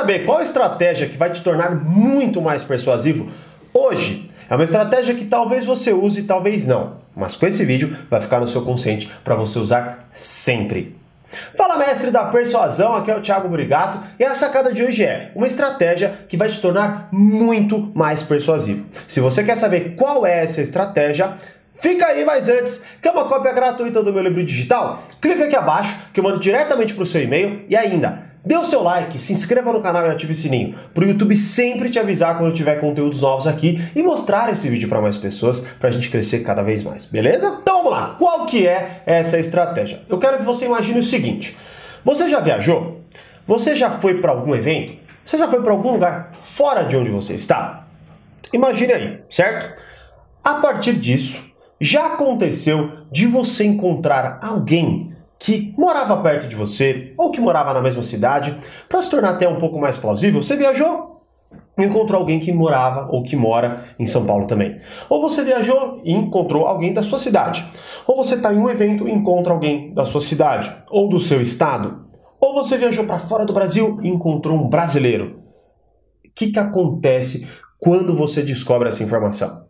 saber qual estratégia que vai te tornar muito mais persuasivo? Hoje é uma estratégia que talvez você use talvez não, mas com esse vídeo vai ficar no seu consciente para você usar sempre. Fala mestre da persuasão, aqui é o Thiago Brigato e a sacada de hoje é uma estratégia que vai te tornar muito mais persuasivo. Se você quer saber qual é essa estratégia, Fica aí, mas antes, quer uma cópia gratuita do meu livro digital? Clica aqui abaixo que eu mando diretamente para o seu e-mail e ainda Dê o seu like, se inscreva no canal e ative o sininho, para o YouTube sempre te avisar quando tiver conteúdos novos aqui e mostrar esse vídeo para mais pessoas, para a gente crescer cada vez mais, beleza? Então vamos lá, qual que é essa estratégia? Eu quero que você imagine o seguinte, você já viajou? Você já foi para algum evento? Você já foi para algum lugar fora de onde você está? Imagine aí, certo? A partir disso, já aconteceu de você encontrar alguém que morava perto de você ou que morava na mesma cidade, para se tornar até um pouco mais plausível, você viajou encontrou alguém que morava ou que mora em São Paulo também. Ou você viajou e encontrou alguém da sua cidade. Ou você está em um evento e encontra alguém da sua cidade ou do seu estado. Ou você viajou para fora do Brasil e encontrou um brasileiro. O que, que acontece quando você descobre essa informação?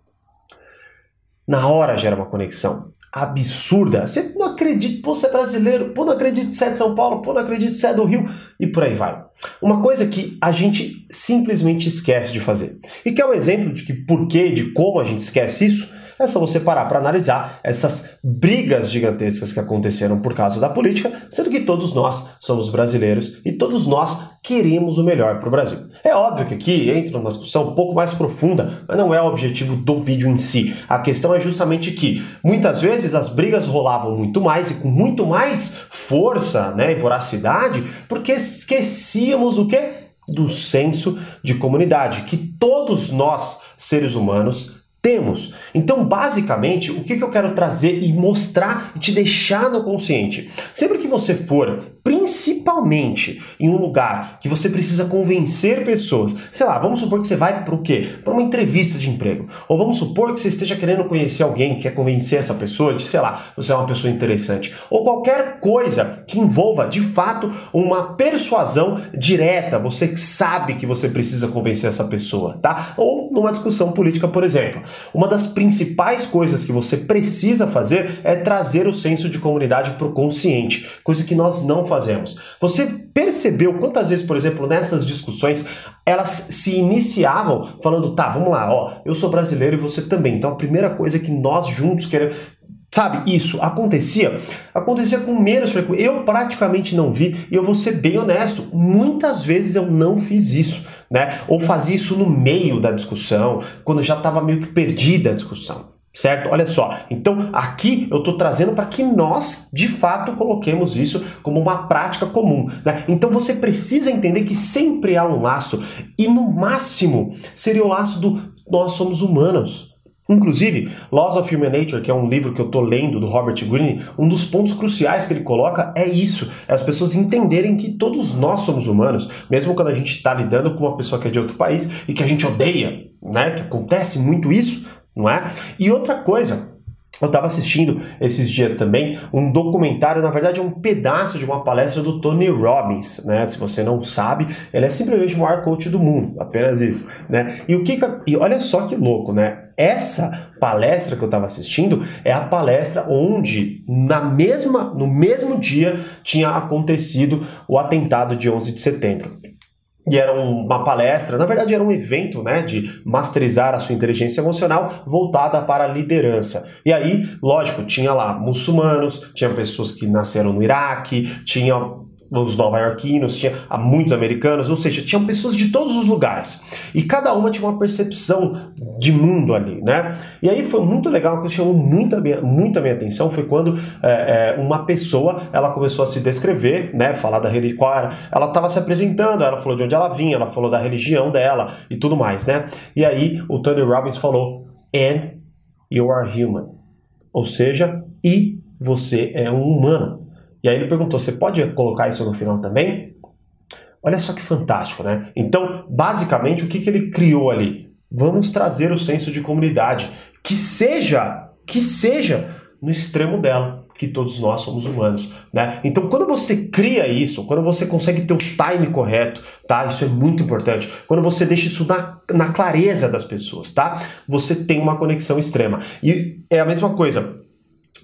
Na hora gera uma conexão absurda. Você não acredita, pô, você é brasileiro, pô, não acredita que você é de São Paulo, pô, não acredita que você é do Rio, e por aí vai. Uma coisa que a gente simplesmente esquece de fazer. E que é um exemplo de que por que, de como a gente esquece isso, é só você parar para analisar essas brigas gigantescas que aconteceram por causa da política, sendo que todos nós somos brasileiros e todos nós queremos o melhor para o Brasil. É óbvio que aqui entra numa discussão um pouco mais profunda, mas não é o objetivo do vídeo em si. A questão é justamente que muitas vezes as brigas rolavam muito mais e com muito mais força né, e voracidade, porque esquecíamos do que? Do senso de comunidade, que todos nós, seres humanos, temos. Então, basicamente, o que, eu quero trazer e mostrar e te deixar no consciente? Sempre que você for, principalmente em um lugar que você precisa convencer pessoas, sei lá, vamos supor que você vai para o quê? Para uma entrevista de emprego. Ou vamos supor que você esteja querendo conhecer alguém, quer convencer essa pessoa de, sei lá, você é uma pessoa interessante. Ou qualquer coisa que envolva, de fato, uma persuasão direta. Você sabe que você precisa convencer essa pessoa, tá? Ou numa discussão política, por exemplo. Uma das principais coisas que você precisa fazer é trazer o senso de comunidade para o consciente, coisa que nós não fazemos. Você percebeu quantas vezes, por exemplo, nessas discussões, elas se iniciavam falando, tá, vamos lá, ó, eu sou brasileiro e você também. Então a primeira coisa que nós juntos queremos Sabe, isso acontecia? Acontecia com menos frequência. Eu praticamente não vi, e eu vou ser bem honesto, muitas vezes eu não fiz isso, né? Ou fazia isso no meio da discussão, quando já estava meio que perdida a discussão. Certo? Olha só. Então, aqui eu estou trazendo para que nós, de fato, coloquemos isso como uma prática comum. Né? Então, você precisa entender que sempre há um laço, e no máximo seria o laço do nós somos humanos. Inclusive, Laws of Human Nature, que é um livro que eu estou lendo do Robert Greene, um dos pontos cruciais que ele coloca é isso: é as pessoas entenderem que todos nós somos humanos, mesmo quando a gente está lidando com uma pessoa que é de outro país e que a gente odeia, né? Que acontece muito isso, não é? E outra coisa, eu estava assistindo esses dias também um documentário, na verdade um pedaço de uma palestra do Tony Robbins, né? Se você não sabe, ele é simplesmente o maior coach do mundo, apenas isso, né? E o que e olha só que louco, né? Essa palestra que eu estava assistindo é a palestra onde na mesma no mesmo dia tinha acontecido o atentado de 11 de setembro e era uma palestra, na verdade era um evento né, de masterizar a sua inteligência emocional voltada para a liderança. E aí, lógico, tinha lá muçulmanos, tinha pessoas que nasceram no Iraque, tinha os nova-iorquinos, tinha muitos americanos, ou seja, tinham pessoas de todos os lugares. E cada uma tinha uma percepção de mundo ali, né? E aí foi muito legal, que chamou muita minha, muita minha atenção foi quando é, é, uma pessoa, ela começou a se descrever, né? Falar da religião, ela estava se apresentando, ela falou de onde ela vinha, ela falou da religião dela e tudo mais, né? E aí o Tony Robbins falou, and you are human. Ou seja, e você é um humano. E aí ele perguntou: você pode colocar isso no final também? Olha só que fantástico, né? Então, basicamente, o que, que ele criou ali? Vamos trazer o senso de comunidade, que seja, que seja no extremo dela, que todos nós somos humanos, né? Então, quando você cria isso, quando você consegue ter o time correto, tá? Isso é muito importante. Quando você deixa isso na, na clareza das pessoas, tá? Você tem uma conexão extrema. E é a mesma coisa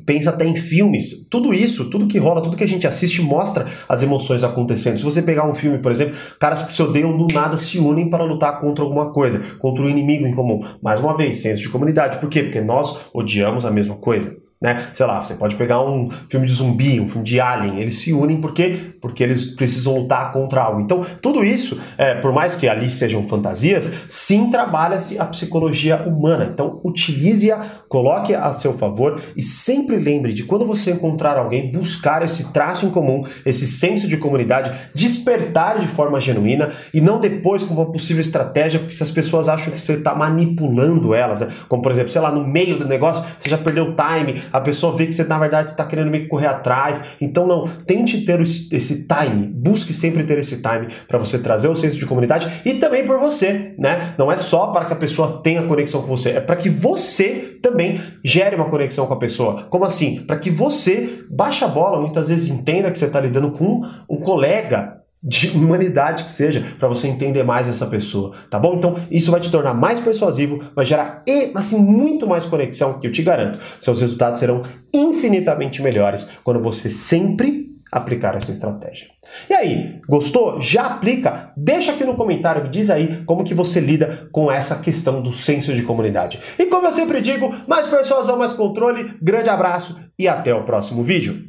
pensa até em filmes. Tudo isso, tudo que rola, tudo que a gente assiste mostra as emoções acontecendo. Se você pegar um filme, por exemplo, caras que se odeiam do nada se unem para lutar contra alguma coisa, contra um inimigo em comum. Mais uma vez, senso de comunidade. Por quê? Porque nós odiamos a mesma coisa né? Sei lá, você pode pegar um filme de zumbi, um filme de alien, eles se unem porque porque eles precisam lutar contra algo. Então, tudo isso, é, por mais que ali sejam fantasias, sim trabalha-se a psicologia humana. Então, utilize-a, coloque a seu favor e sempre lembre de quando você encontrar alguém, buscar esse traço em comum, esse senso de comunidade, despertar de forma genuína e não depois com uma possível estratégia, porque se as pessoas acham que você está manipulando elas, né? como por exemplo, sei lá, no meio do negócio, você já perdeu o time, a pessoa vê que você na verdade está querendo meio que correr atrás. Então não, tente ter esse time, busque sempre ter esse time para você trazer o senso de comunidade e também por você, né? Não é só para que a pessoa tenha conexão com você, é para que você também gere uma conexão com a pessoa. Como assim? Para que você baixe a bola, muitas vezes entenda que você está lidando com um colega de humanidade que seja, para você entender mais essa pessoa, tá bom? Então, isso vai te tornar mais persuasivo, vai gerar assim muito mais conexão, que eu te garanto. Seus resultados serão infinitamente melhores quando você sempre aplicar essa estratégia. E aí, gostou? Já aplica? Deixa aqui no comentário, me diz aí como que você lida com essa questão do senso de comunidade. E como eu sempre digo, mais persuasão, mais controle. Grande abraço e até o próximo vídeo.